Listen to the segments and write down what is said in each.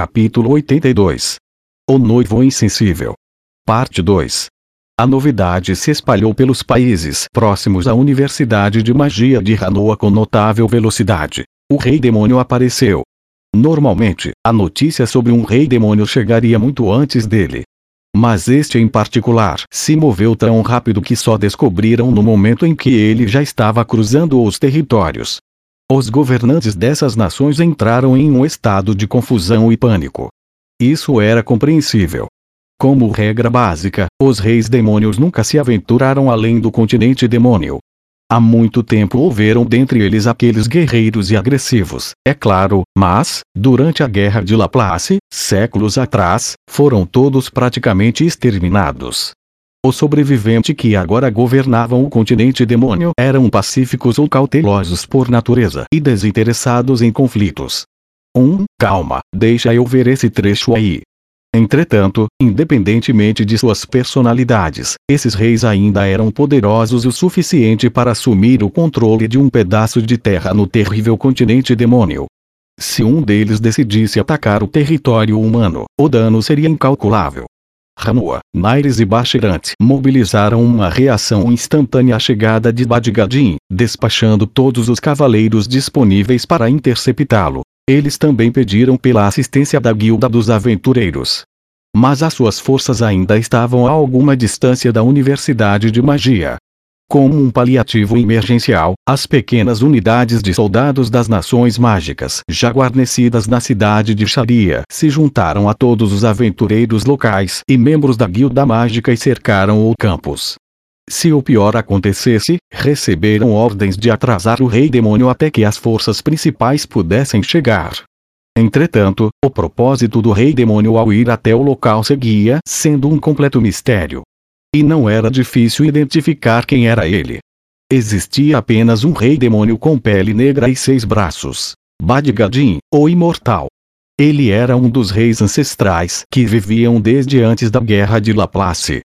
Capítulo 82 O noivo insensível. Parte 2 A novidade se espalhou pelos países próximos à Universidade de Magia de Hanoa com notável velocidade. O rei demônio apareceu. Normalmente, a notícia sobre um rei demônio chegaria muito antes dele. Mas este em particular se moveu tão rápido que só descobriram no momento em que ele já estava cruzando os territórios. Os governantes dessas nações entraram em um estado de confusão e pânico. Isso era compreensível. Como regra básica, os reis demônios nunca se aventuraram além do continente demônio. Há muito tempo houveram dentre eles aqueles guerreiros e agressivos, é claro, mas, durante a Guerra de Laplace, séculos atrás, foram todos praticamente exterminados. Os sobreviventes que agora governavam o continente demônio eram pacíficos ou cautelosos por natureza e desinteressados em conflitos. Um, calma, deixa eu ver esse trecho aí. Entretanto, independentemente de suas personalidades, esses reis ainda eram poderosos o suficiente para assumir o controle de um pedaço de terra no terrível continente demônio. Se um deles decidisse atacar o território humano, o dano seria incalculável. Ranua, Naires e Bashirant mobilizaram uma reação instantânea à chegada de Badgadin, despachando todos os cavaleiros disponíveis para interceptá-lo. Eles também pediram pela assistência da Guilda dos Aventureiros. Mas as suas forças ainda estavam a alguma distância da Universidade de Magia. Como um paliativo emergencial, as pequenas unidades de soldados das nações mágicas já guarnecidas na cidade de Sharia se juntaram a todos os aventureiros locais e membros da guilda mágica e cercaram o campus. Se o pior acontecesse, receberam ordens de atrasar o rei demônio até que as forças principais pudessem chegar. Entretanto, o propósito do rei demônio ao ir até o local seguia sendo um completo mistério. E não era difícil identificar quem era ele. Existia apenas um rei demônio com pele negra e seis braços. Badgadin, o imortal. Ele era um dos reis ancestrais que viviam desde antes da Guerra de Laplace.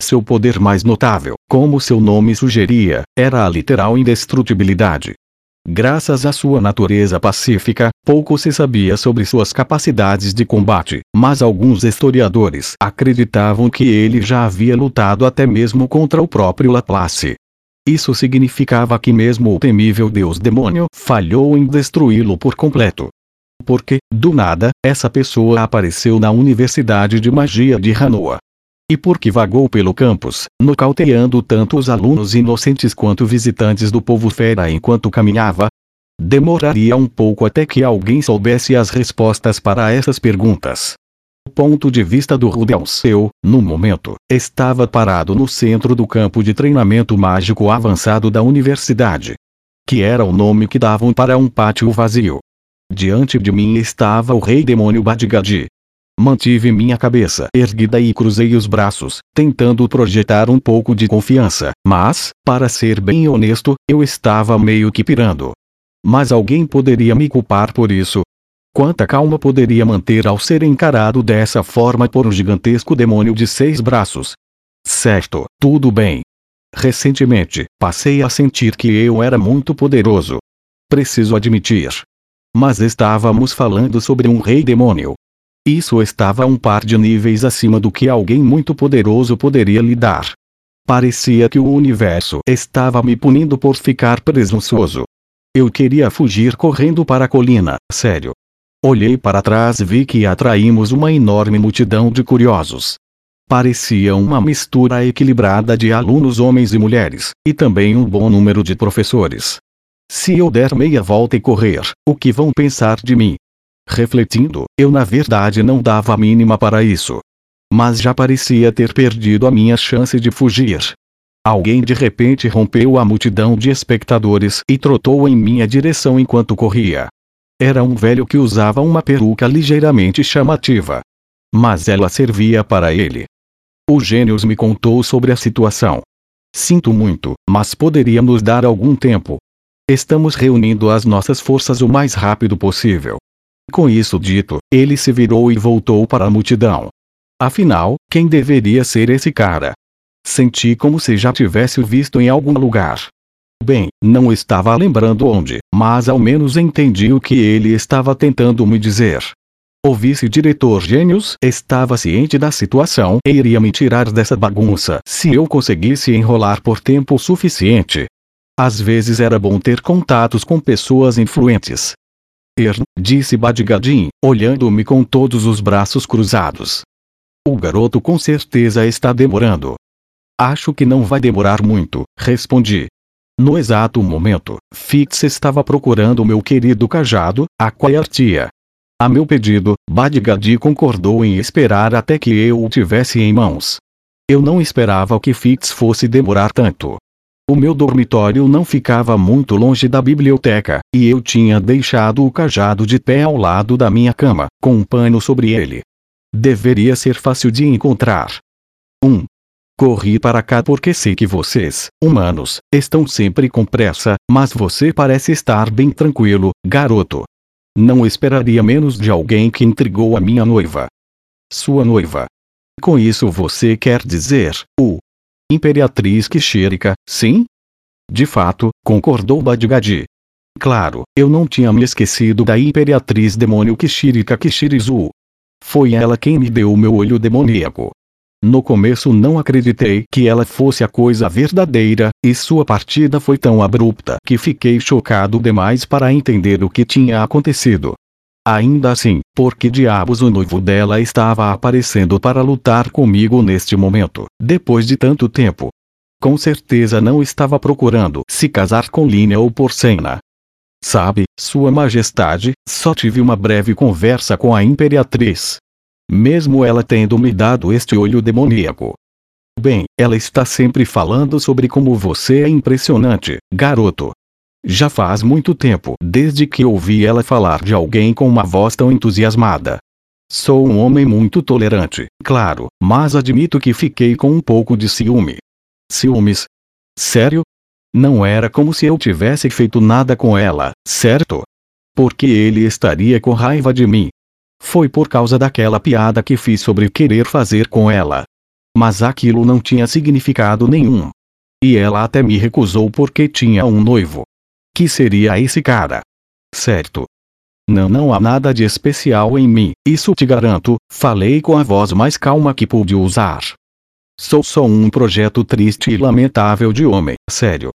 Seu poder mais notável, como seu nome sugeria, era a literal indestrutibilidade. Graças à sua natureza pacífica, pouco se sabia sobre suas capacidades de combate, mas alguns historiadores acreditavam que ele já havia lutado até mesmo contra o próprio Laplace. Isso significava que mesmo o temível deus demônio falhou em destruí-lo por completo. Porque, do nada, essa pessoa apareceu na Universidade de Magia de Hanoa. E porque vagou pelo campus, nocauteando tanto os alunos inocentes quanto visitantes do povo fera enquanto caminhava, demoraria um pouco até que alguém soubesse as respostas para essas perguntas. O ponto de vista do Rudelseu, no momento, estava parado no centro do campo de treinamento mágico avançado da universidade. Que era o nome que davam para um pátio vazio. Diante de mim estava o rei demônio Badgadi, Mantive minha cabeça erguida e cruzei os braços, tentando projetar um pouco de confiança, mas, para ser bem honesto, eu estava meio que pirando. Mas alguém poderia me culpar por isso? Quanta calma poderia manter ao ser encarado dessa forma por um gigantesco demônio de seis braços? Certo, tudo bem. Recentemente, passei a sentir que eu era muito poderoso. Preciso admitir. Mas estávamos falando sobre um rei demônio, isso estava um par de níveis acima do que alguém muito poderoso poderia lhe dar. Parecia que o universo estava me punindo por ficar presunçoso. Eu queria fugir correndo para a colina, sério. Olhei para trás e vi que atraímos uma enorme multidão de curiosos. Parecia uma mistura equilibrada de alunos homens e mulheres, e também um bom número de professores. Se eu der meia volta e correr, o que vão pensar de mim? Refletindo, eu na verdade não dava a mínima para isso. Mas já parecia ter perdido a minha chance de fugir. Alguém de repente rompeu a multidão de espectadores e trotou em minha direção enquanto corria. Era um velho que usava uma peruca ligeiramente chamativa. Mas ela servia para ele. O Gênios me contou sobre a situação. Sinto muito, mas poderia nos dar algum tempo. Estamos reunindo as nossas forças o mais rápido possível. Com isso dito, ele se virou e voltou para a multidão. Afinal, quem deveria ser esse cara? Senti como se já tivesse o visto em algum lugar. Bem, não estava lembrando onde, mas ao menos entendi o que ele estava tentando me dizer. O vice-diretor Gênios estava ciente da situação e iria me tirar dessa bagunça se eu conseguisse enrolar por tempo suficiente. Às vezes era bom ter contatos com pessoas influentes. Er, disse Badgadin, olhando-me com todos os braços cruzados. O garoto com certeza está demorando. Acho que não vai demorar muito, respondi. No exato momento, Fix estava procurando meu querido cajado, a. A meu pedido, Badgadi concordou em esperar até que eu o tivesse em mãos. Eu não esperava que Fix fosse demorar tanto. O meu dormitório não ficava muito longe da biblioteca, e eu tinha deixado o cajado de pé ao lado da minha cama, com um pano sobre ele. Deveria ser fácil de encontrar. 1. Um. Corri para cá porque sei que vocês, humanos, estão sempre com pressa, mas você parece estar bem tranquilo, garoto. Não esperaria menos de alguém que intrigou a minha noiva. Sua noiva. Com isso você quer dizer, o Imperatriz Kishirika, sim? De fato, concordou Badgadi. Claro, eu não tinha me esquecido da Imperatriz Demônio Kishirika Kishirizu. Foi ela quem me deu o meu olho demoníaco. No começo não acreditei que ela fosse a coisa verdadeira, e sua partida foi tão abrupta que fiquei chocado demais para entender o que tinha acontecido. Ainda assim, por que diabos o noivo dela estava aparecendo para lutar comigo neste momento, depois de tanto tempo? Com certeza não estava procurando se casar com Línia ou Porcena. Sabe, Sua Majestade, só tive uma breve conversa com a Imperatriz. Mesmo ela tendo me dado este olho demoníaco. Bem, ela está sempre falando sobre como você é impressionante, garoto. Já faz muito tempo desde que ouvi ela falar de alguém com uma voz tão entusiasmada. Sou um homem muito tolerante, claro, mas admito que fiquei com um pouco de ciúme. Ciúmes? Sério? Não era como se eu tivesse feito nada com ela, certo? Porque ele estaria com raiva de mim. Foi por causa daquela piada que fiz sobre querer fazer com ela. Mas aquilo não tinha significado nenhum. E ela até me recusou porque tinha um noivo. Que seria esse cara? Certo. Não, não há nada de especial em mim, isso te garanto, falei com a voz mais calma que pude usar. Sou só um projeto triste e lamentável de homem, sério.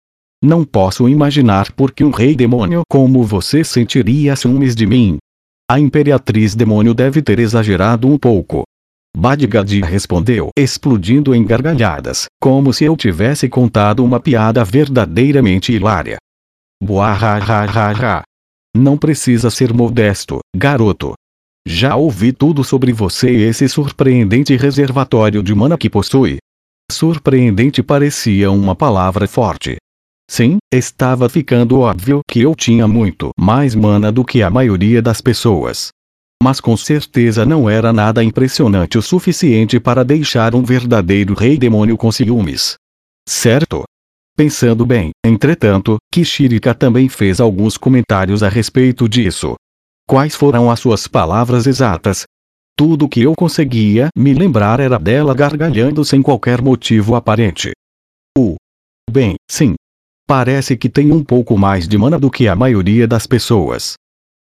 Não posso imaginar por que um rei demônio como você sentiria ciúmes de mim. A imperatriz demônio deve ter exagerado um pouco. Badgadi respondeu, explodindo em gargalhadas, como se eu tivesse contado uma piada verdadeiramente hilária. Buahahaha. Não precisa ser modesto, garoto. Já ouvi tudo sobre você e esse surpreendente reservatório de mana que possui. Surpreendente parecia uma palavra forte. Sim, estava ficando óbvio que eu tinha muito mais mana do que a maioria das pessoas. Mas com certeza não era nada impressionante o suficiente para deixar um verdadeiro rei demônio com ciúmes. Certo? Pensando bem, entretanto, Kishirika também fez alguns comentários a respeito disso. Quais foram as suas palavras exatas? Tudo que eu conseguia me lembrar era dela gargalhando sem qualquer motivo aparente. O. Bem, sim. Parece que tem um pouco mais de mana do que a maioria das pessoas.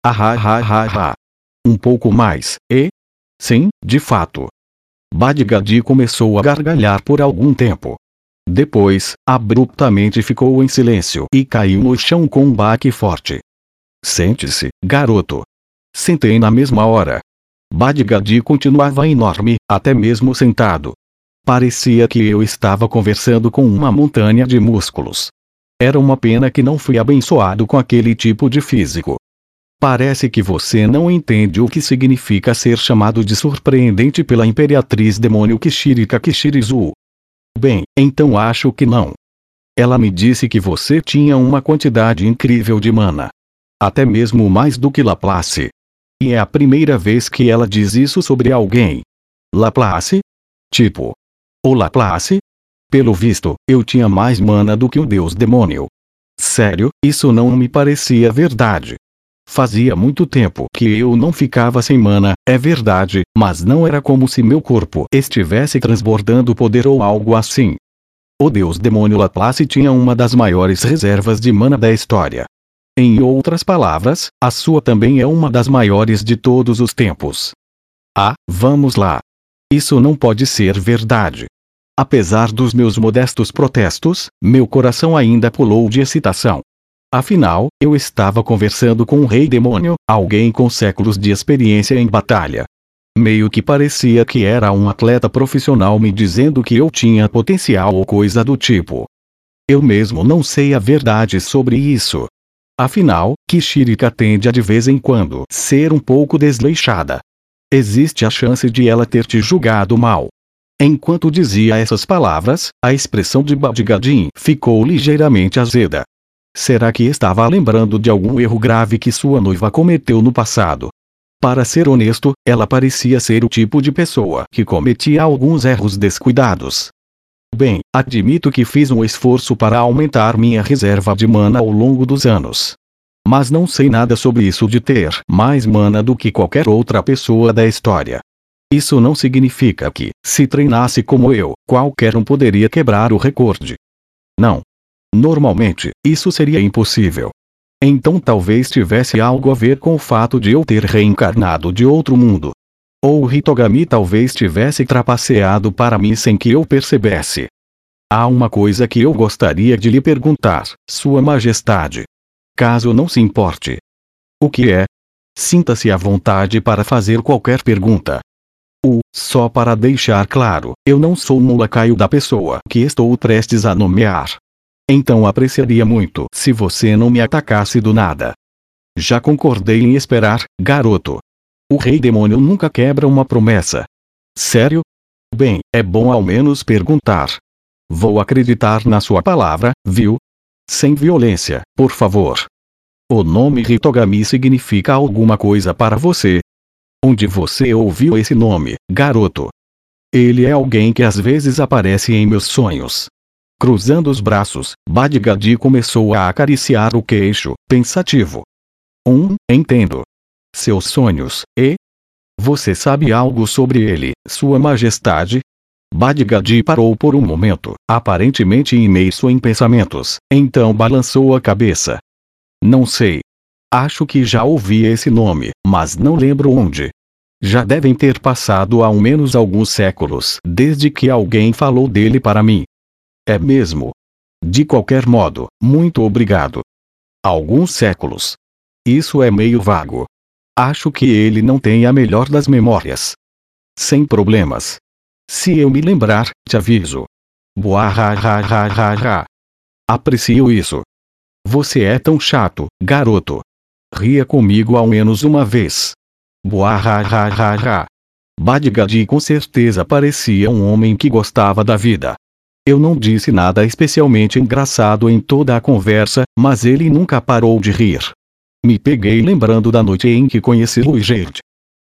Ah, ah, ah, ah, Um pouco mais, e? Sim, de fato. Badgadi começou a gargalhar por algum tempo. Depois, abruptamente ficou em silêncio e caiu no chão com um baque forte. Sente-se, garoto. Sentei na mesma hora. Badgadi continuava enorme, até mesmo sentado. Parecia que eu estava conversando com uma montanha de músculos. Era uma pena que não fui abençoado com aquele tipo de físico. Parece que você não entende o que significa ser chamado de surpreendente pela imperatriz demônio Kishirika Kishirizu. Bem, então acho que não. Ela me disse que você tinha uma quantidade incrível de mana. Até mesmo mais do que Laplace. E é a primeira vez que ela diz isso sobre alguém. Laplace? Tipo. O Laplace? Pelo visto, eu tinha mais mana do que o deus demônio. Sério, isso não me parecia verdade. Fazia muito tempo que eu não ficava sem mana, é verdade, mas não era como se meu corpo estivesse transbordando poder ou algo assim. O deus demônio Laplace tinha uma das maiores reservas de mana da história. Em outras palavras, a sua também é uma das maiores de todos os tempos. Ah, vamos lá. Isso não pode ser verdade. Apesar dos meus modestos protestos, meu coração ainda pulou de excitação. Afinal, eu estava conversando com um rei demônio, alguém com séculos de experiência em batalha. Meio que parecia que era um atleta profissional me dizendo que eu tinha potencial ou coisa do tipo. Eu mesmo não sei a verdade sobre isso. Afinal, Kishirika tende a de vez em quando ser um pouco desleixada. Existe a chance de ela ter te julgado mal. Enquanto dizia essas palavras, a expressão de Badgadin ficou ligeiramente azeda. Será que estava lembrando de algum erro grave que sua noiva cometeu no passado? Para ser honesto, ela parecia ser o tipo de pessoa que cometia alguns erros descuidados. Bem, admito que fiz um esforço para aumentar minha reserva de mana ao longo dos anos. Mas não sei nada sobre isso de ter mais mana do que qualquer outra pessoa da história. Isso não significa que, se treinasse como eu, qualquer um poderia quebrar o recorde. Não. Normalmente, isso seria impossível. Então talvez tivesse algo a ver com o fato de eu ter reencarnado de outro mundo. Ou o Hitogami talvez tivesse trapaceado para mim sem que eu percebesse. Há uma coisa que eu gostaria de lhe perguntar, Sua Majestade. Caso não se importe. O que é? Sinta-se à vontade para fazer qualquer pergunta. O, só para deixar claro, eu não sou um lacaio da pessoa que estou prestes a nomear. Então apreciaria muito se você não me atacasse do nada. Já concordei em esperar, garoto. O rei demônio nunca quebra uma promessa. Sério? Bem, é bom ao menos perguntar. Vou acreditar na sua palavra, viu? Sem violência, por favor. O nome Hitogami significa alguma coisa para você, Onde você ouviu esse nome, garoto? Ele é alguém que às vezes aparece em meus sonhos. Cruzando os braços, Badgadi começou a acariciar o queixo, pensativo. Um, entendo. Seus sonhos, e? Você sabe algo sobre ele, Sua Majestade? Badgadi parou por um momento, aparentemente imerso em pensamentos, então balançou a cabeça. Não sei. Acho que já ouvi esse nome, mas não lembro onde. Já devem ter passado ao menos alguns séculos desde que alguém falou dele para mim. É mesmo. De qualquer modo, muito obrigado. Alguns séculos. Isso é meio vago. Acho que ele não tem a melhor das memórias. Sem problemas. Se eu me lembrar, te aviso. Buahahahaha. Aprecio isso. Você é tão chato, garoto. Ria comigo ao menos uma vez. Buahahaha. Badgadi com certeza parecia um homem que gostava da vida. Eu não disse nada especialmente engraçado em toda a conversa, mas ele nunca parou de rir. Me peguei lembrando da noite em que conheci Luigerd.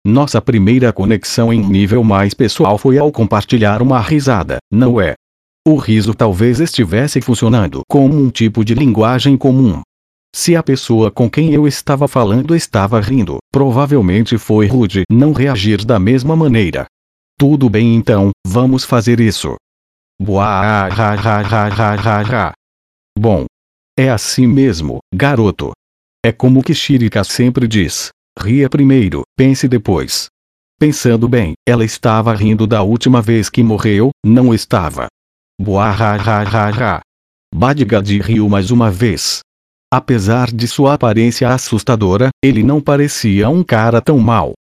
Nossa primeira conexão em nível mais pessoal foi ao compartilhar uma risada, não é? O riso talvez estivesse funcionando como um tipo de linguagem comum. Se a pessoa com quem eu estava falando estava rindo, provavelmente foi rude não reagir da mesma maneira. Tudo bem então, vamos fazer isso. Bom. É assim mesmo, garoto. É como que Shirika sempre diz. Ria primeiro, pense depois. Pensando bem, ela estava rindo da última vez que morreu, não estava. Badgadi riu mais uma vez. Apesar de sua aparência assustadora, ele não parecia um cara tão mau.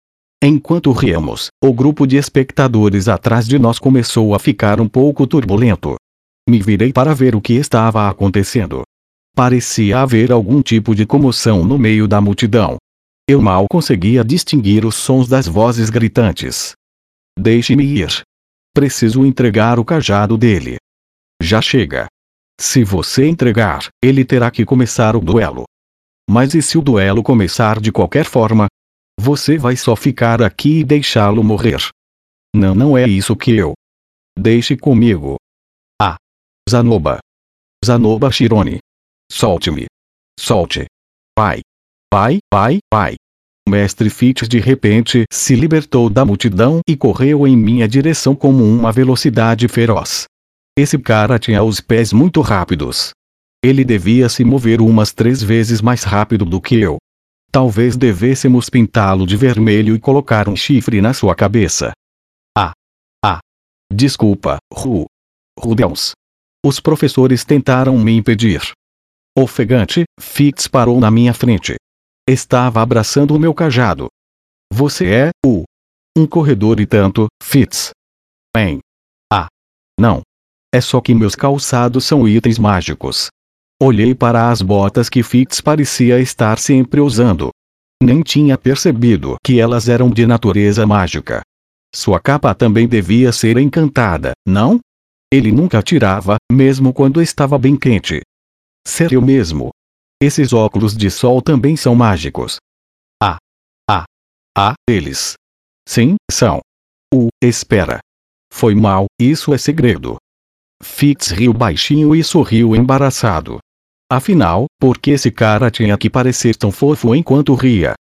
Enquanto ríamos, o grupo de espectadores atrás de nós começou a ficar um pouco turbulento. Me virei para ver o que estava acontecendo. Parecia haver algum tipo de comoção no meio da multidão. Eu mal conseguia distinguir os sons das vozes gritantes. Deixe-me ir. Preciso entregar o cajado dele. Já chega. Se você entregar, ele terá que começar o duelo. Mas e se o duelo começar de qualquer forma? Você vai só ficar aqui e deixá-lo morrer. Não, não é isso que eu. Deixe comigo. Ah. Zanoba. Zanoba Shirone. Solte-me. Solte. Pai. Pai, pai, pai. Mestre Fitch de repente se libertou da multidão e correu em minha direção com uma velocidade feroz. Esse cara tinha os pés muito rápidos. Ele devia se mover umas três vezes mais rápido do que eu. Talvez devêssemos pintá-lo de vermelho e colocar um chifre na sua cabeça. Ah! Ah! Desculpa, Ru. Rudels. Os professores tentaram me impedir. Ofegante, Fitz parou na minha frente. Estava abraçando o meu cajado. Você é, o. Um corredor e tanto, Fitz. Bem. Ah. Não. É só que meus calçados são itens mágicos. Olhei para as botas que Fitz parecia estar sempre usando. Nem tinha percebido que elas eram de natureza mágica. Sua capa também devia ser encantada, não? Ele nunca tirava, mesmo quando estava bem quente. Sério mesmo. Esses óculos de sol também são mágicos. Ah. Ah. Ah, eles. Sim, são. O, espera. Foi mal, isso é segredo. Fitz riu baixinho e sorriu embaraçado. Afinal, por que esse cara tinha que parecer tão fofo enquanto ria?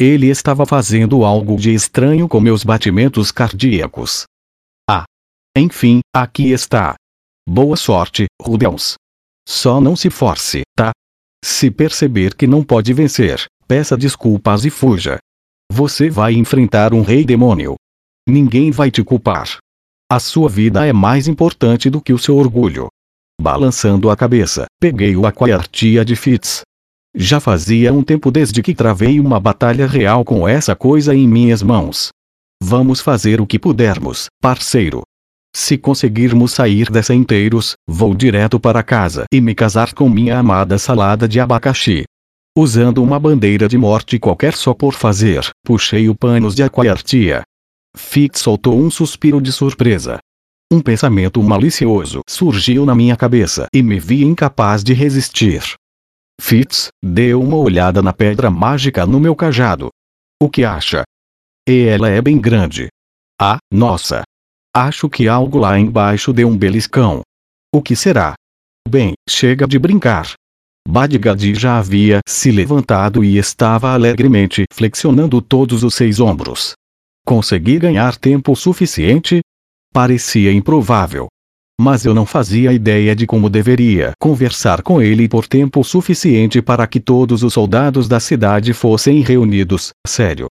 Ele estava fazendo algo de estranho com meus batimentos cardíacos. Ah. Enfim, aqui está. Boa sorte, Rudels. Só não se force, tá? Se perceber que não pode vencer, peça desculpas e fuja. Você vai enfrentar um rei demônio. Ninguém vai te culpar. A sua vida é mais importante do que o seu orgulho. Balançando a cabeça, peguei o aquartia de Fitz. Já fazia um tempo desde que travei uma batalha real com essa coisa em minhas mãos. Vamos fazer o que pudermos, parceiro. Se conseguirmos sair dessa inteiros, vou direto para casa e me casar com minha amada salada de abacaxi. Usando uma bandeira de morte qualquer só por fazer, puxei o panos de aquartia. Fitz soltou um suspiro de surpresa. Um pensamento malicioso surgiu na minha cabeça e me vi incapaz de resistir. Fitz, deu uma olhada na pedra mágica no meu cajado. O que acha? E ela é bem grande. Ah, nossa! Acho que algo lá embaixo deu um beliscão. O que será? Bem, chega de brincar. Badgadi já havia se levantado e estava alegremente flexionando todos os seis ombros. Consegui ganhar tempo suficiente, Parecia improvável. Mas eu não fazia ideia de como deveria conversar com ele por tempo suficiente para que todos os soldados da cidade fossem reunidos. Sério.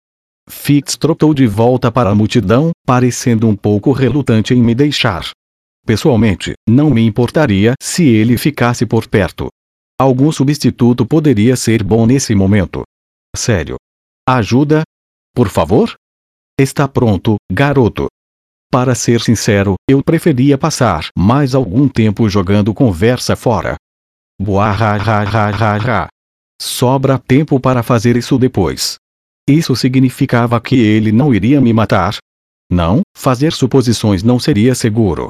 Fitz trotou de volta para a multidão, parecendo um pouco relutante em me deixar. Pessoalmente, não me importaria se ele ficasse por perto. Algum substituto poderia ser bom nesse momento. Sério. Ajuda? Por favor? Está pronto, garoto. Para ser sincero, eu preferia passar mais algum tempo jogando conversa fora. Buahahahaha. Sobra tempo para fazer isso depois. Isso significava que ele não iria me matar? Não, fazer suposições não seria seguro.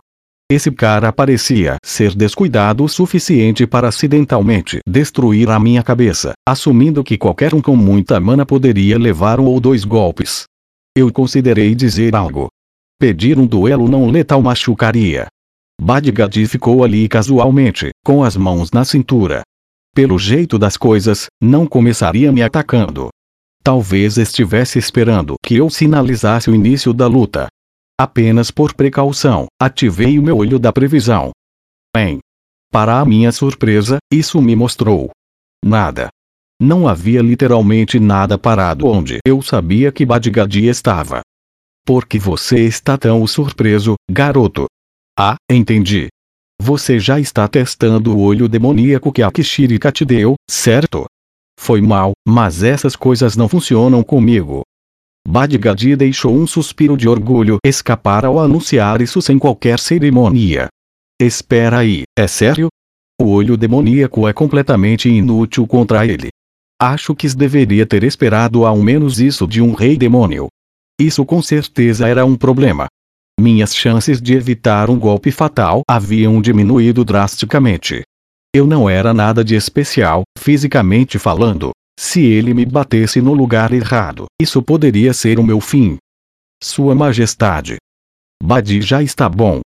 Esse cara parecia ser descuidado o suficiente para acidentalmente destruir a minha cabeça, assumindo que qualquer um com muita mana poderia levar um ou dois golpes. Eu considerei dizer algo, Pedir um duelo não letal machucaria. Badgadi ficou ali casualmente, com as mãos na cintura. Pelo jeito das coisas, não começaria me atacando. Talvez estivesse esperando que eu sinalizasse o início da luta. Apenas por precaução, ativei o meu olho da previsão. Bem. Para a minha surpresa, isso me mostrou. Nada. Não havia literalmente nada parado onde eu sabia que Badgadi estava. Por que você está tão surpreso, garoto? Ah, entendi. Você já está testando o olho demoníaco que a Kishirika te deu, certo? Foi mal, mas essas coisas não funcionam comigo. Badgadi deixou um suspiro de orgulho escapar ao anunciar isso sem qualquer cerimônia. Espera aí, é sério? O olho demoníaco é completamente inútil contra ele. Acho que deveria ter esperado ao menos isso de um rei demônio. Isso com certeza era um problema. Minhas chances de evitar um golpe fatal haviam diminuído drasticamente. Eu não era nada de especial, fisicamente falando. Se ele me batesse no lugar errado, isso poderia ser o meu fim. Sua Majestade. Badi já está bom.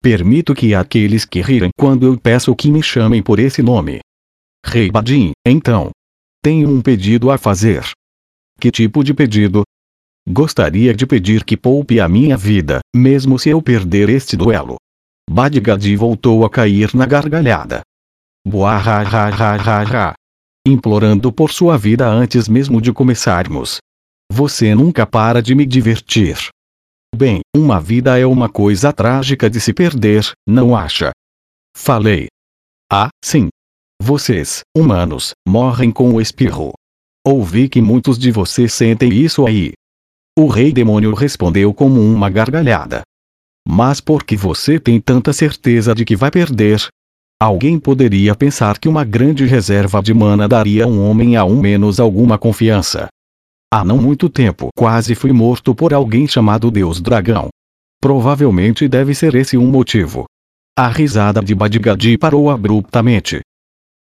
Permito que aqueles que rirem quando eu peço que me chamem por esse nome. Rei Badin, então. Tenho um pedido a fazer. Que tipo de pedido? Gostaria de pedir que poupe a minha vida, mesmo se eu perder este duelo. Badgadi voltou a cair na gargalhada. Buarra, implorando por sua vida antes mesmo de começarmos. Você nunca para de me divertir. Bem, uma vida é uma coisa trágica de se perder, não acha? Falei. Ah, sim. Vocês, humanos, morrem com o espirro. Ouvi que muitos de vocês sentem isso aí. O rei demônio respondeu como uma gargalhada. Mas por que você tem tanta certeza de que vai perder? Alguém poderia pensar que uma grande reserva de mana daria a um homem a um menos alguma confiança. Há não muito tempo quase fui morto por alguém chamado Deus Dragão. Provavelmente deve ser esse um motivo. A risada de Badgadi parou abruptamente.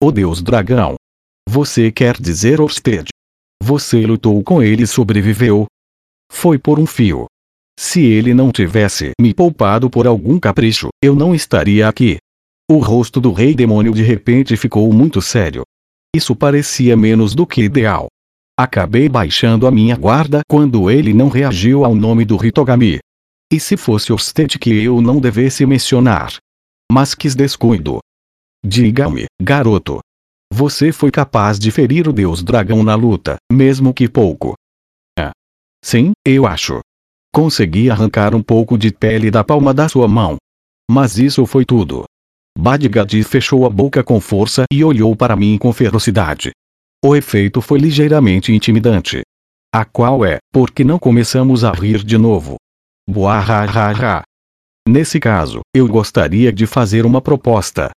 O Deus Dragão. Você quer dizer Orsted? Você lutou com ele e sobreviveu? Foi por um fio. Se ele não tivesse me poupado por algum capricho, eu não estaria aqui. O rosto do rei demônio de repente ficou muito sério. Isso parecia menos do que ideal. Acabei baixando a minha guarda quando ele não reagiu ao nome do Hitogami. E se fosse Orsted que eu não devesse mencionar? Mas quis descuido. Diga-me, garoto. Você foi capaz de ferir o deus dragão na luta, mesmo que pouco. Sim, eu acho. Consegui arrancar um pouco de pele da palma da sua mão. Mas isso foi tudo. Badgadi fechou a boca com força e olhou para mim com ferocidade. O efeito foi ligeiramente intimidante. A qual é, porque não começamos a rir de novo. Buahahaha. Nesse caso, eu gostaria de fazer uma proposta.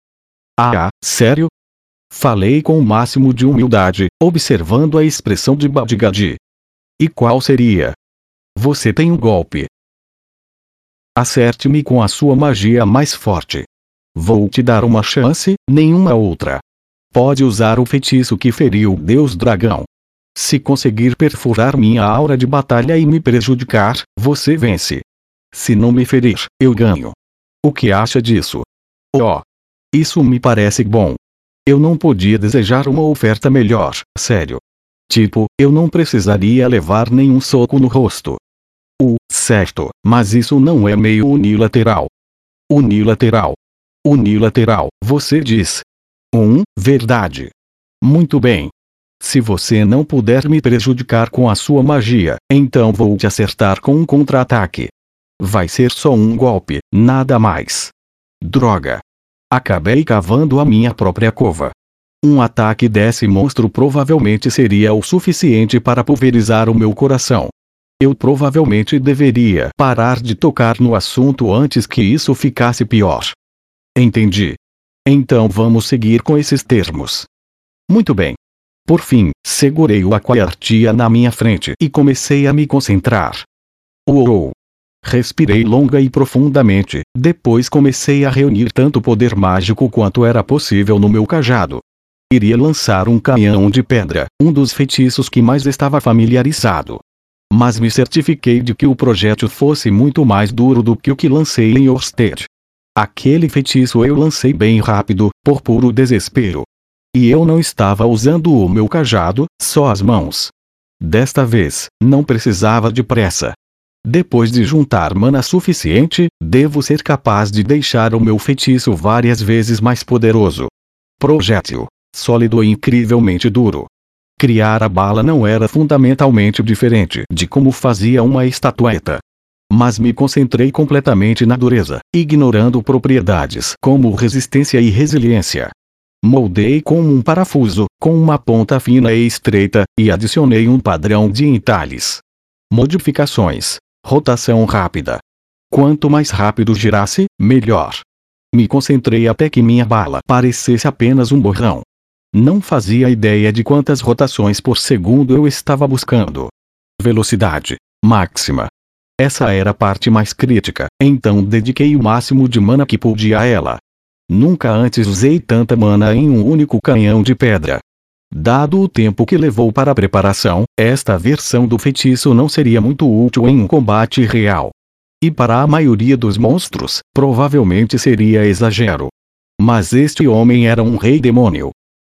Ah, sério? Falei com o máximo de humildade, observando a expressão de Badgadi. E qual seria? Você tem um golpe. Acerte-me com a sua magia mais forte. Vou te dar uma chance, nenhuma outra. Pode usar o feitiço que feriu o Deus Dragão. Se conseguir perfurar minha aura de batalha e me prejudicar, você vence. Se não me ferir, eu ganho. O que acha disso? Oh! Isso me parece bom. Eu não podia desejar uma oferta melhor, sério. Tipo, eu não precisaria levar nenhum soco no rosto. O, certo, mas isso não é meio unilateral. Unilateral. Unilateral, você diz. Um, verdade. Muito bem. Se você não puder me prejudicar com a sua magia, então vou te acertar com um contra-ataque. Vai ser só um golpe, nada mais. Droga. Acabei cavando a minha própria cova. Um ataque desse monstro provavelmente seria o suficiente para pulverizar o meu coração. Eu provavelmente deveria parar de tocar no assunto antes que isso ficasse pior. Entendi. Então vamos seguir com esses termos. Muito bem. Por fim, segurei o aquartia na minha frente e comecei a me concentrar. Uou! Respirei longa e profundamente, depois comecei a reunir tanto poder mágico quanto era possível no meu cajado. Iria lançar um canhão de pedra, um dos feitiços que mais estava familiarizado. Mas me certifiquei de que o projétil fosse muito mais duro do que o que lancei em Orsted. Aquele feitiço eu lancei bem rápido, por puro desespero. E eu não estava usando o meu cajado, só as mãos. Desta vez, não precisava de pressa. Depois de juntar mana suficiente, devo ser capaz de deixar o meu feitiço várias vezes mais poderoso. Projétil. Sólido e incrivelmente duro. Criar a bala não era fundamentalmente diferente de como fazia uma estatueta mas me concentrei completamente na dureza, ignorando propriedades como resistência e resiliência. Moldei com um parafuso, com uma ponta fina e estreita, e adicionei um padrão de entalhes. Modificações. Rotação rápida. Quanto mais rápido girasse, melhor. Me concentrei até que minha bala parecesse apenas um borrão. Não fazia ideia de quantas rotações por segundo eu estava buscando. Velocidade máxima, essa era a parte mais crítica, então dediquei o máximo de mana que podia a ela. Nunca antes usei tanta mana em um único canhão de pedra. Dado o tempo que levou para a preparação, esta versão do feitiço não seria muito útil em um combate real. E para a maioria dos monstros, provavelmente seria exagero. Mas este homem era um rei demônio.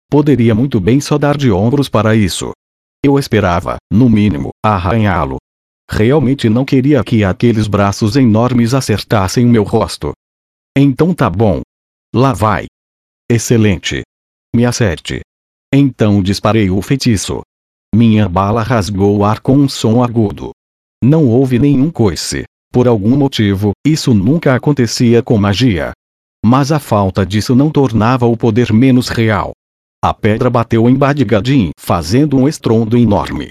Poderia muito bem só dar de ombros para isso. Eu esperava, no mínimo, arranhá-lo. Realmente não queria que aqueles braços enormes acertassem meu rosto. Então tá bom. Lá vai. Excelente. Me acerte. Então disparei o feitiço. Minha bala rasgou o ar com um som agudo. Não houve nenhum coice. Por algum motivo, isso nunca acontecia com magia. Mas a falta disso não tornava o poder menos real. A pedra bateu em Badgadin, fazendo um estrondo enorme.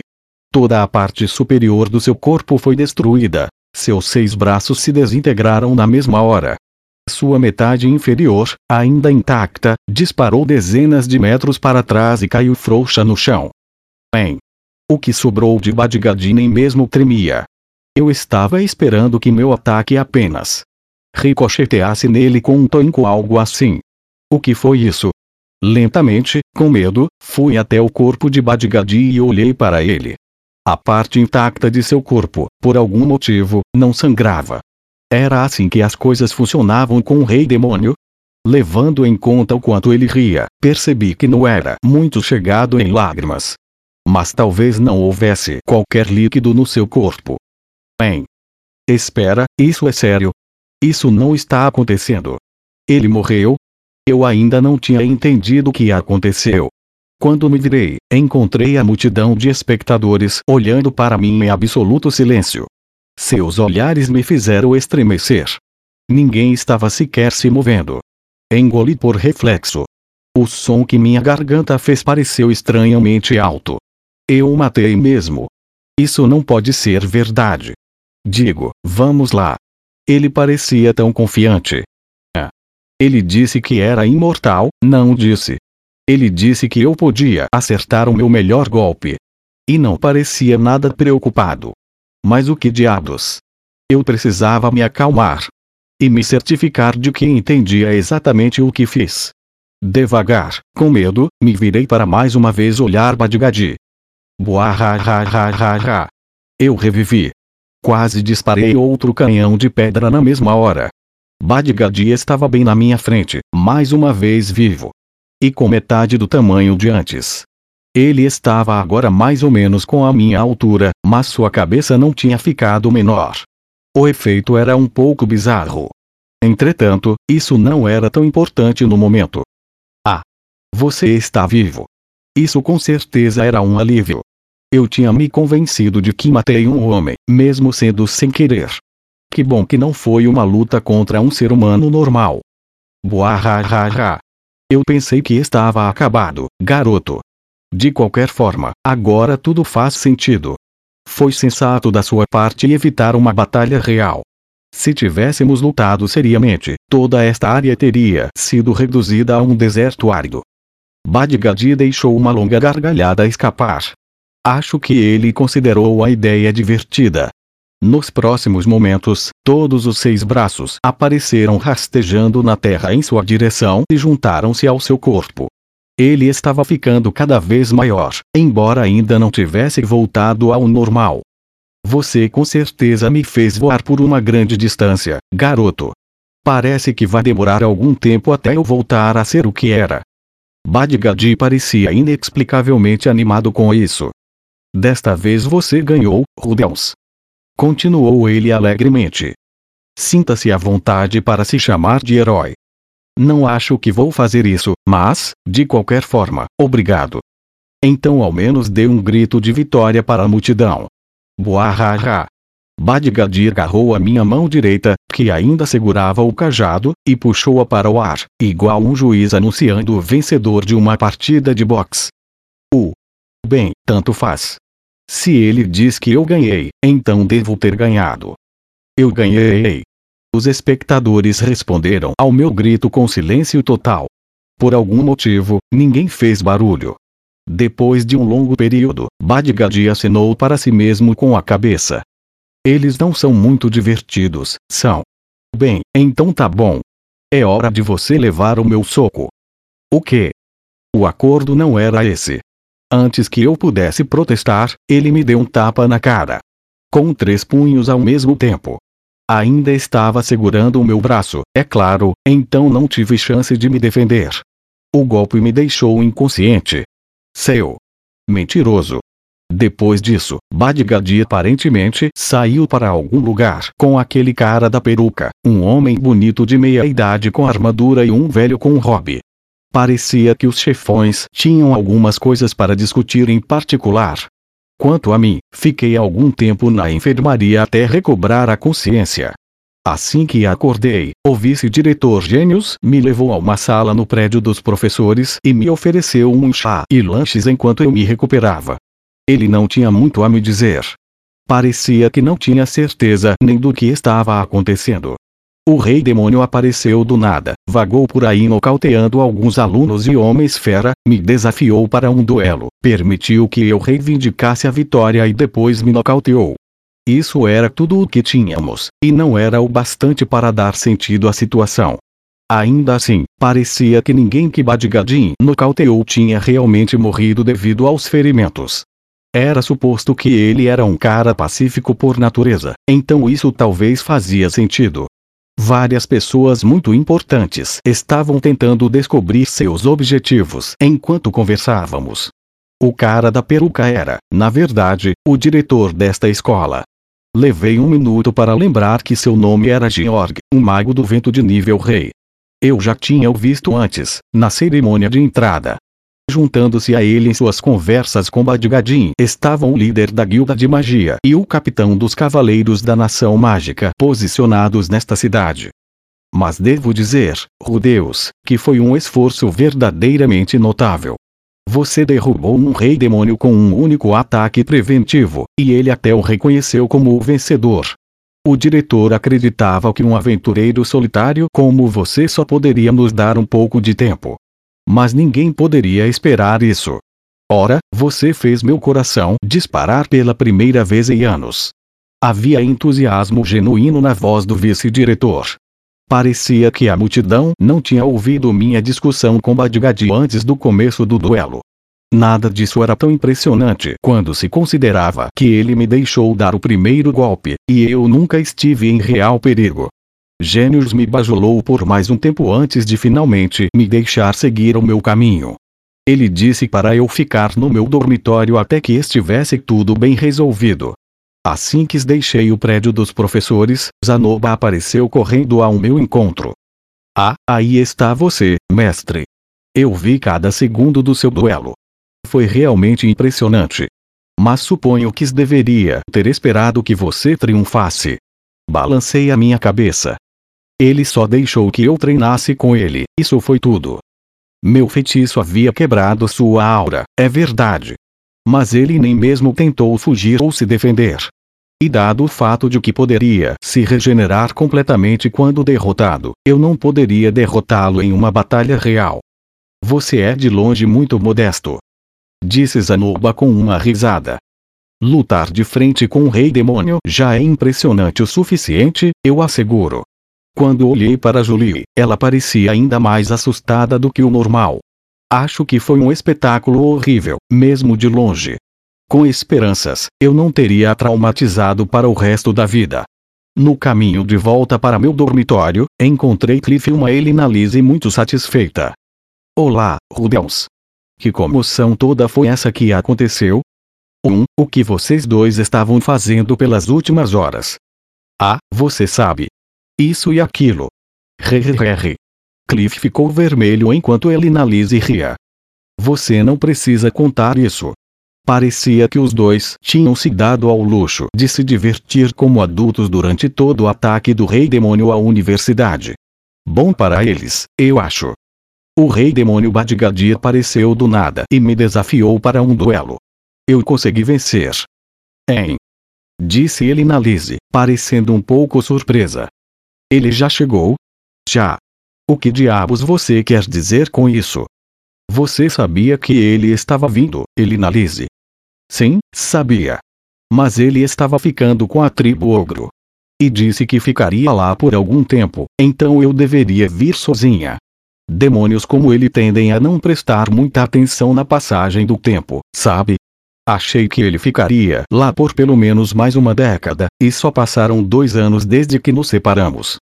Toda a parte superior do seu corpo foi destruída. Seus seis braços se desintegraram na mesma hora. Sua metade inferior, ainda intacta, disparou dezenas de metros para trás e caiu frouxa no chão. Bem. O que sobrou de Badgadin nem mesmo tremia. Eu estava esperando que meu ataque apenas ricocheteasse nele com um tonco algo assim. O que foi isso? Lentamente, com medo, fui até o corpo de Badgadi e olhei para ele. A parte intacta de seu corpo, por algum motivo, não sangrava. Era assim que as coisas funcionavam com o rei demônio? Levando em conta o quanto ele ria, percebi que não era muito chegado em lágrimas. Mas talvez não houvesse qualquer líquido no seu corpo. Bem. Espera, isso é sério? Isso não está acontecendo. Ele morreu? Eu ainda não tinha entendido o que aconteceu. Quando me virei, encontrei a multidão de espectadores olhando para mim em absoluto silêncio. Seus olhares me fizeram estremecer. Ninguém estava sequer se movendo. Engoli por reflexo. O som que minha garganta fez pareceu estranhamente alto. Eu o matei mesmo. Isso não pode ser verdade. Digo, vamos lá. Ele parecia tão confiante. Ele disse que era imortal, não disse. Ele disse que eu podia acertar o meu melhor golpe. E não parecia nada preocupado. Mas o que diabos? Eu precisava me acalmar. E me certificar de que entendia exatamente o que fiz. Devagar, com medo, me virei para mais uma vez olhar Badgadi. Buahahahaha. Eu revivi. Quase disparei outro canhão de pedra na mesma hora. Badgadi estava bem na minha frente, mais uma vez vivo. E com metade do tamanho de antes. Ele estava agora mais ou menos com a minha altura, mas sua cabeça não tinha ficado menor. O efeito era um pouco bizarro. Entretanto, isso não era tão importante no momento. Ah! Você está vivo. Isso com certeza era um alívio. Eu tinha me convencido de que matei um homem, mesmo sendo sem querer. Que bom que não foi uma luta contra um ser humano normal. Buahahaha. Eu pensei que estava acabado, garoto. De qualquer forma, agora tudo faz sentido. Foi sensato da sua parte evitar uma batalha real. Se tivéssemos lutado seriamente, toda esta área teria sido reduzida a um deserto árido. Badgadi deixou uma longa gargalhada escapar, Acho que ele considerou a ideia divertida. Nos próximos momentos, todos os seis braços apareceram rastejando na terra em sua direção e juntaram-se ao seu corpo. Ele estava ficando cada vez maior, embora ainda não tivesse voltado ao normal. Você com certeza me fez voar por uma grande distância, garoto. Parece que vai demorar algum tempo até eu voltar a ser o que era. Badgadi parecia inexplicavelmente animado com isso. Desta vez você ganhou, Rubens. Continuou ele alegremente. Sinta-se à vontade para se chamar de herói. Não acho que vou fazer isso, mas, de qualquer forma, obrigado. Então ao menos dê um grito de vitória para a multidão. Buahaha. Badgadir agarrou a minha mão direita, que ainda segurava o cajado, e puxou-a para o ar, igual um juiz anunciando o vencedor de uma partida de boxe. O. Bem, tanto faz. Se ele diz que eu ganhei, então devo ter ganhado. Eu ganhei. Os espectadores responderam ao meu grito com silêncio total. Por algum motivo, ninguém fez barulho. Depois de um longo período, Badgadi assinou para si mesmo com a cabeça. Eles não são muito divertidos, são. Bem, então tá bom. É hora de você levar o meu soco. O quê? O acordo não era esse. Antes que eu pudesse protestar, ele me deu um tapa na cara. Com três punhos ao mesmo tempo. Ainda estava segurando o meu braço, é claro, então não tive chance de me defender. O golpe me deixou inconsciente. Seu. Mentiroso. Depois disso, Badgadi aparentemente saiu para algum lugar com aquele cara da peruca, um homem bonito de meia idade com armadura e um velho com hobby. Parecia que os chefões tinham algumas coisas para discutir em particular. Quanto a mim, fiquei algum tempo na enfermaria até recobrar a consciência. Assim que acordei, o vice-diretor Gênios me levou a uma sala no prédio dos professores e me ofereceu um chá e lanches enquanto eu me recuperava. Ele não tinha muito a me dizer. Parecia que não tinha certeza nem do que estava acontecendo. O rei demônio apareceu do nada, vagou por aí nocauteando alguns alunos e homens fera, me desafiou para um duelo, permitiu que eu reivindicasse a vitória e depois me nocauteou. Isso era tudo o que tínhamos, e não era o bastante para dar sentido à situação. Ainda assim, parecia que ninguém que Badgadin nocauteou tinha realmente morrido devido aos ferimentos. Era suposto que ele era um cara pacífico por natureza, então isso talvez fazia sentido. Várias pessoas muito importantes estavam tentando descobrir seus objetivos enquanto conversávamos. O cara da peruca era, na verdade, o diretor desta escola. Levei um minuto para lembrar que seu nome era Georg, um mago do vento de nível rei. Eu já tinha o visto antes, na cerimônia de entrada. Juntando-se a ele em suas conversas com Badgadin estavam o líder da guilda de magia e o capitão dos cavaleiros da nação mágica posicionados nesta cidade. Mas devo dizer, Rudeus, que foi um esforço verdadeiramente notável. Você derrubou um rei demônio com um único ataque preventivo, e ele até o reconheceu como o vencedor. O diretor acreditava que um aventureiro solitário como você só poderia nos dar um pouco de tempo. Mas ninguém poderia esperar isso. Ora, você fez meu coração disparar pela primeira vez em anos. Havia entusiasmo genuíno na voz do vice-diretor. Parecia que a multidão não tinha ouvido minha discussão com Badgadi antes do começo do duelo. Nada disso era tão impressionante quando se considerava que ele me deixou dar o primeiro golpe, e eu nunca estive em real perigo. Gênios me bajulou por mais um tempo antes de finalmente me deixar seguir o meu caminho. Ele disse para eu ficar no meu dormitório até que estivesse tudo bem resolvido. Assim que deixei o prédio dos professores, Zanoba apareceu correndo ao meu encontro. Ah, aí está você, mestre. Eu vi cada segundo do seu duelo. Foi realmente impressionante. Mas suponho que deveria ter esperado que você triunfasse. Balancei a minha cabeça. Ele só deixou que eu treinasse com ele, isso foi tudo. Meu feitiço havia quebrado sua aura, é verdade. Mas ele nem mesmo tentou fugir ou se defender. E dado o fato de que poderia se regenerar completamente quando derrotado, eu não poderia derrotá-lo em uma batalha real. Você é de longe muito modesto. Disse Zanoba com uma risada. Lutar de frente com o rei demônio já é impressionante o suficiente, eu asseguro. Quando olhei para Julie, ela parecia ainda mais assustada do que o normal. Acho que foi um espetáculo horrível, mesmo de longe. Com esperanças, eu não teria a traumatizado para o resto da vida. No caminho de volta para meu dormitório, encontrei Cliff e uma Elina Lise muito satisfeita. Olá, Rudels. Que comoção toda foi essa que aconteceu? 1. Um, o que vocês dois estavam fazendo pelas últimas horas? Ah, você sabe, isso e aquilo. Rrr. Cliff ficou vermelho enquanto Elinalise ria. Você não precisa contar isso. Parecia que os dois tinham se dado ao luxo de se divertir como adultos durante todo o ataque do Rei Demônio à universidade. Bom para eles, eu acho. O Rei Demônio Badgadi apareceu do nada e me desafiou para um duelo. Eu consegui vencer. Hein? Disse ele na Lise, parecendo um pouco surpresa. Ele já chegou? Já. O que diabos você quer dizer com isso? Você sabia que ele estava vindo, Elinalise? Sim, sabia. Mas ele estava ficando com a tribo ogro. E disse que ficaria lá por algum tempo, então eu deveria vir sozinha. Demônios como ele tendem a não prestar muita atenção na passagem do tempo, sabe? Achei que ele ficaria lá por pelo menos mais uma década, e só passaram dois anos desde que nos separamos.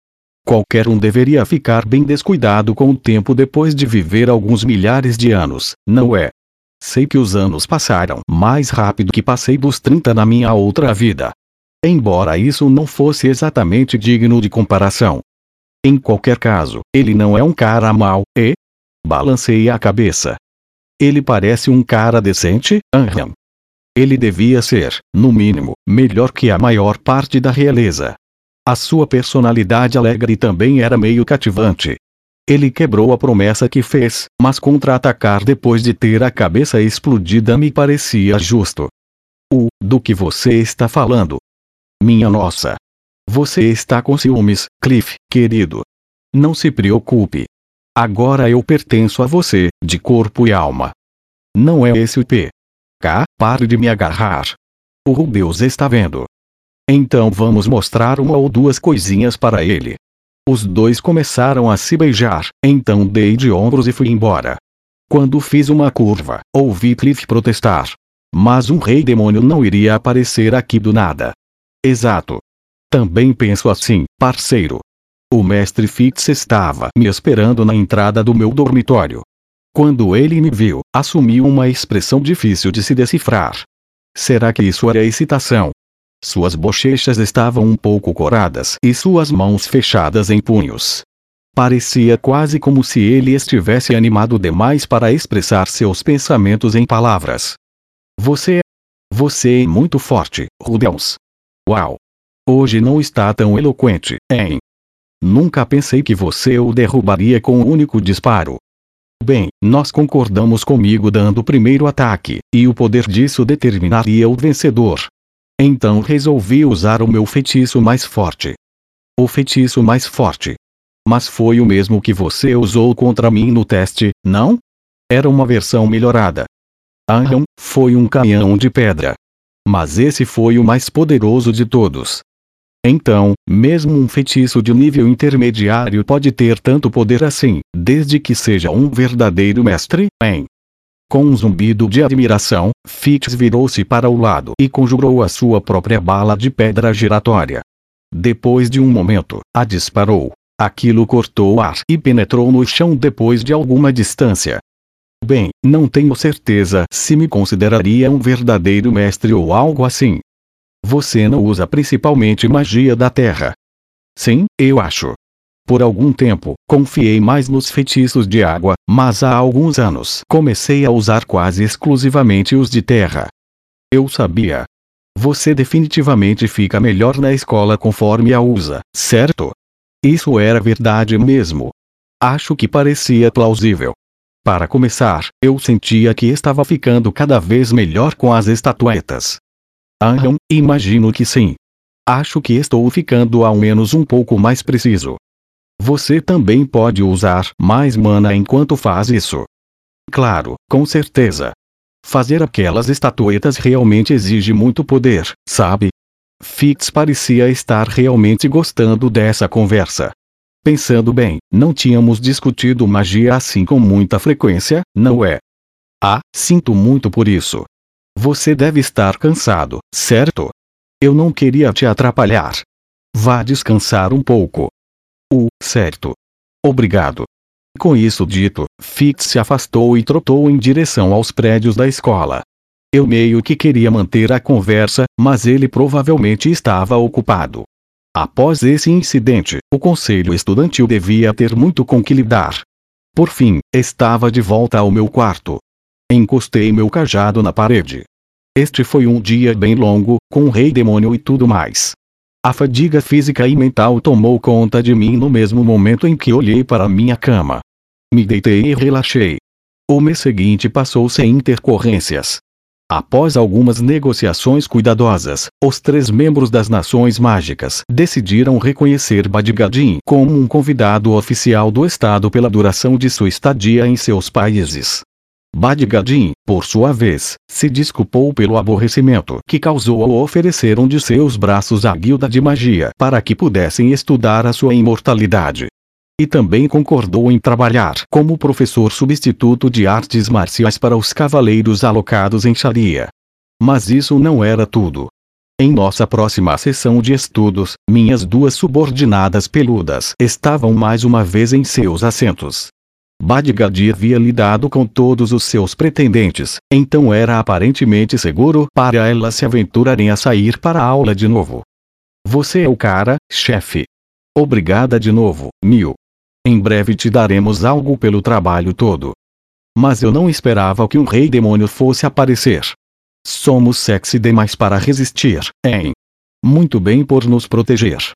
Qualquer um deveria ficar bem descuidado com o tempo depois de viver alguns milhares de anos, não é? Sei que os anos passaram mais rápido que passei dos 30 na minha outra vida. Embora isso não fosse exatamente digno de comparação. Em qualquer caso, ele não é um cara mau, e? Balancei a cabeça. Ele parece um cara decente, Anham. Ele devia ser, no mínimo, melhor que a maior parte da realeza. A sua personalidade alegre também era meio cativante. Ele quebrou a promessa que fez, mas contra-atacar depois de ter a cabeça explodida me parecia justo. O, do que você está falando? Minha nossa. Você está com ciúmes, Cliff, querido. Não se preocupe. Agora eu pertenço a você, de corpo e alma. Não é esse o P. K, pare de me agarrar. O Rubeus está vendo. Então vamos mostrar uma ou duas coisinhas para ele. Os dois começaram a se beijar, então dei de ombros e fui embora. Quando fiz uma curva, ouvi Cliff protestar. Mas um rei demônio não iria aparecer aqui do nada. Exato. Também penso assim, parceiro. O mestre Fitz estava me esperando na entrada do meu dormitório. Quando ele me viu, assumiu uma expressão difícil de se decifrar. Será que isso era excitação? Suas bochechas estavam um pouco coradas e suas mãos fechadas em punhos. Parecia quase como se ele estivesse animado demais para expressar seus pensamentos em palavras. Você é. Você é muito forte, Rubens. Uau! Hoje não está tão eloquente, hein? Nunca pensei que você o derrubaria com um único disparo. Bem, nós concordamos comigo dando o primeiro ataque, e o poder disso determinaria o vencedor. Então resolvi usar o meu feitiço mais forte. O feitiço mais forte. Mas foi o mesmo que você usou contra mim no teste, não? Era uma versão melhorada. Aham, foi um canhão de pedra. Mas esse foi o mais poderoso de todos. Então, mesmo um feitiço de nível intermediário pode ter tanto poder assim, desde que seja um verdadeiro mestre, hein? Com um zumbido de admiração, Fitz virou-se para o lado e conjurou a sua própria bala de pedra giratória. Depois de um momento, a disparou. Aquilo cortou o ar e penetrou no chão depois de alguma distância. Bem, não tenho certeza se me consideraria um verdadeiro mestre ou algo assim, você não usa principalmente magia da terra. Sim, eu acho. Por algum tempo, confiei mais nos feitiços de água, mas há alguns anos comecei a usar quase exclusivamente os de terra. Eu sabia. Você definitivamente fica melhor na escola conforme a usa, certo? Isso era verdade mesmo. Acho que parecia plausível. Para começar, eu sentia que estava ficando cada vez melhor com as estatuetas. Aham, imagino que sim. Acho que estou ficando ao menos um pouco mais preciso. Você também pode usar mais mana enquanto faz isso. Claro, com certeza. Fazer aquelas estatuetas realmente exige muito poder, sabe? Fix parecia estar realmente gostando dessa conversa. Pensando bem, não tínhamos discutido magia assim com muita frequência, não é? Ah, sinto muito por isso. Você deve estar cansado, certo? Eu não queria te atrapalhar. Vá descansar um pouco. O, certo. Obrigado. Com isso dito, Fix se afastou e trotou em direção aos prédios da escola. Eu meio que queria manter a conversa, mas ele provavelmente estava ocupado. Após esse incidente, o conselho estudantil devia ter muito com que lidar. Por fim, estava de volta ao meu quarto. Encostei meu cajado na parede. Este foi um dia bem longo, com o rei demônio e tudo mais. A fadiga física e mental tomou conta de mim no mesmo momento em que olhei para minha cama. Me deitei e relaxei. O mês seguinte passou sem intercorrências. Após algumas negociações cuidadosas, os três membros das Nações Mágicas decidiram reconhecer Badgadin como um convidado oficial do Estado pela duração de sua estadia em seus países. Badgadin, por sua vez, se desculpou pelo aborrecimento que causou ao oferecer um de seus braços à guilda de magia para que pudessem estudar a sua imortalidade. E também concordou em trabalhar como professor substituto de artes marciais para os cavaleiros alocados em Sharia. Mas isso não era tudo. Em nossa próxima sessão de estudos, minhas duas subordinadas peludas estavam mais uma vez em seus assentos. Badgadi havia lidado com todos os seus pretendentes, então era aparentemente seguro para elas se aventurarem a sair para a aula de novo. Você é o cara, chefe. Obrigada de novo, Mil. Em breve te daremos algo pelo trabalho todo. Mas eu não esperava que um rei demônio fosse aparecer. Somos sexy demais para resistir, hein? Muito bem por nos proteger.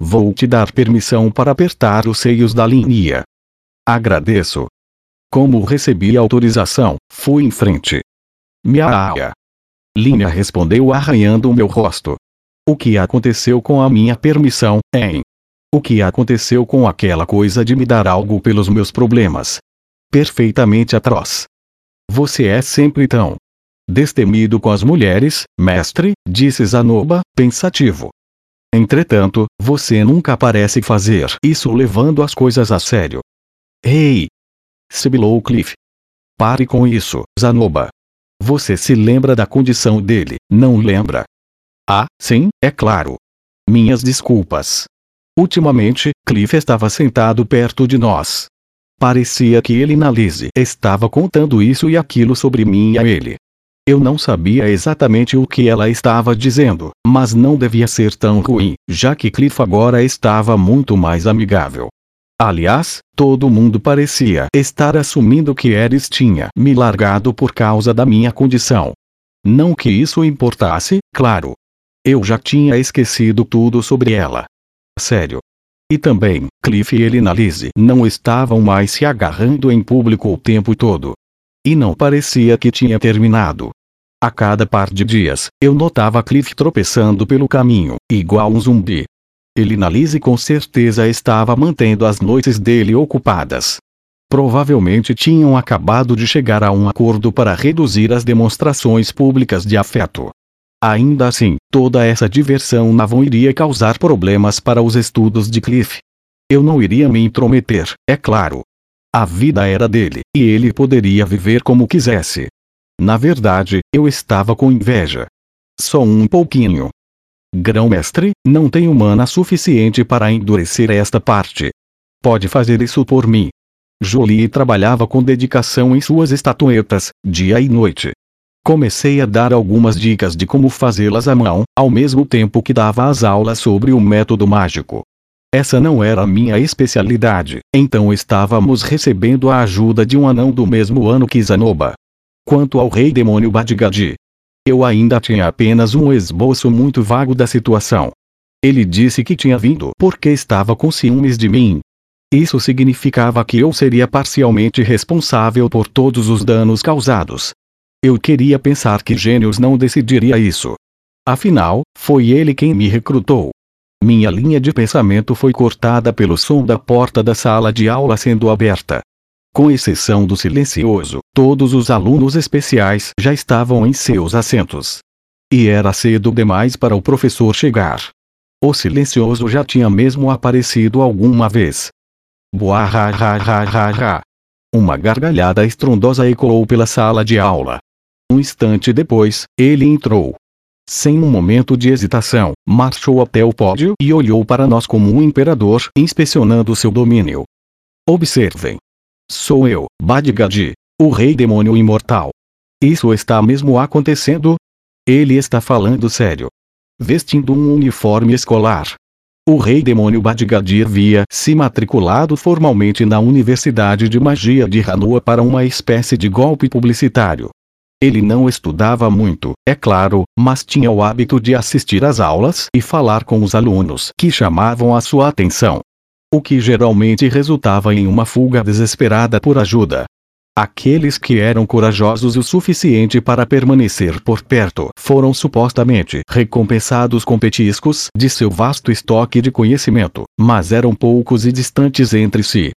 Vou te dar permissão para apertar os seios da linha. Agradeço. Como recebi autorização, fui em frente. Miaia. Linha respondeu arranhando o meu rosto. O que aconteceu com a minha permissão, hein? O que aconteceu com aquela coisa de me dar algo pelos meus problemas? Perfeitamente atroz. Você é sempre tão destemido com as mulheres, mestre, disse Zanoba, pensativo. Entretanto, você nunca parece fazer isso levando as coisas a sério. Ei! Sibilou Cliff. Pare com isso, Zanoba. Você se lembra da condição dele, não lembra? Ah, sim, é claro. Minhas desculpas. Ultimamente, Cliff estava sentado perto de nós. Parecia que ele na Lise estava contando isso e aquilo sobre mim e a ele. Eu não sabia exatamente o que ela estava dizendo, mas não devia ser tão ruim, já que Cliff agora estava muito mais amigável. Aliás, todo mundo parecia estar assumindo que Eris tinha me largado por causa da minha condição. Não que isso importasse, claro. Eu já tinha esquecido tudo sobre ela. Sério. E também, Cliff e Lizzie não estavam mais se agarrando em público o tempo todo. E não parecia que tinha terminado. A cada par de dias, eu notava Cliff tropeçando pelo caminho, igual um zumbi. Ele na Lise com certeza estava mantendo as noites dele ocupadas. Provavelmente tinham acabado de chegar a um acordo para reduzir as demonstrações públicas de afeto. Ainda assim, toda essa diversão Navon iria causar problemas para os estudos de Cliff. Eu não iria me intrometer, é claro. A vida era dele, e ele poderia viver como quisesse. Na verdade, eu estava com inveja. Só um pouquinho. Grão-mestre, não tenho mana suficiente para endurecer esta parte. Pode fazer isso por mim. Jolie trabalhava com dedicação em suas estatuetas, dia e noite. Comecei a dar algumas dicas de como fazê-las à mão, ao mesmo tempo que dava as aulas sobre o método mágico. Essa não era a minha especialidade, então estávamos recebendo a ajuda de um anão do mesmo ano que Zanoba. Quanto ao rei demônio Badgadi, eu ainda tinha apenas um esboço muito vago da situação. Ele disse que tinha vindo porque estava com ciúmes de mim. Isso significava que eu seria parcialmente responsável por todos os danos causados. Eu queria pensar que Gênios não decidiria isso. Afinal, foi ele quem me recrutou. Minha linha de pensamento foi cortada pelo som da porta da sala de aula sendo aberta. Com exceção do silencioso, todos os alunos especiais já estavam em seus assentos. E era cedo demais para o professor chegar. O silencioso já tinha mesmo aparecido alguma vez. Buarra Uma gargalhada estrondosa ecoou pela sala de aula. Um instante depois, ele entrou. Sem um momento de hesitação, marchou até o pódio e olhou para nós como um imperador inspecionando seu domínio. Observem. Sou eu, Badgadi, o rei demônio imortal. Isso está mesmo acontecendo? Ele está falando sério. Vestindo um uniforme escolar. O rei demônio Badgadi havia se matriculado formalmente na Universidade de Magia de Hanua para uma espécie de golpe publicitário. Ele não estudava muito, é claro, mas tinha o hábito de assistir às aulas e falar com os alunos que chamavam a sua atenção o que geralmente resultava em uma fuga desesperada por ajuda. Aqueles que eram corajosos o suficiente para permanecer por perto foram supostamente recompensados com petiscos de seu vasto estoque de conhecimento, mas eram poucos e distantes entre si.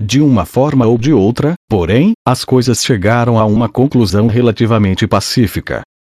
De uma forma ou de outra, porém, as coisas chegaram a uma conclusão relativamente pacífica.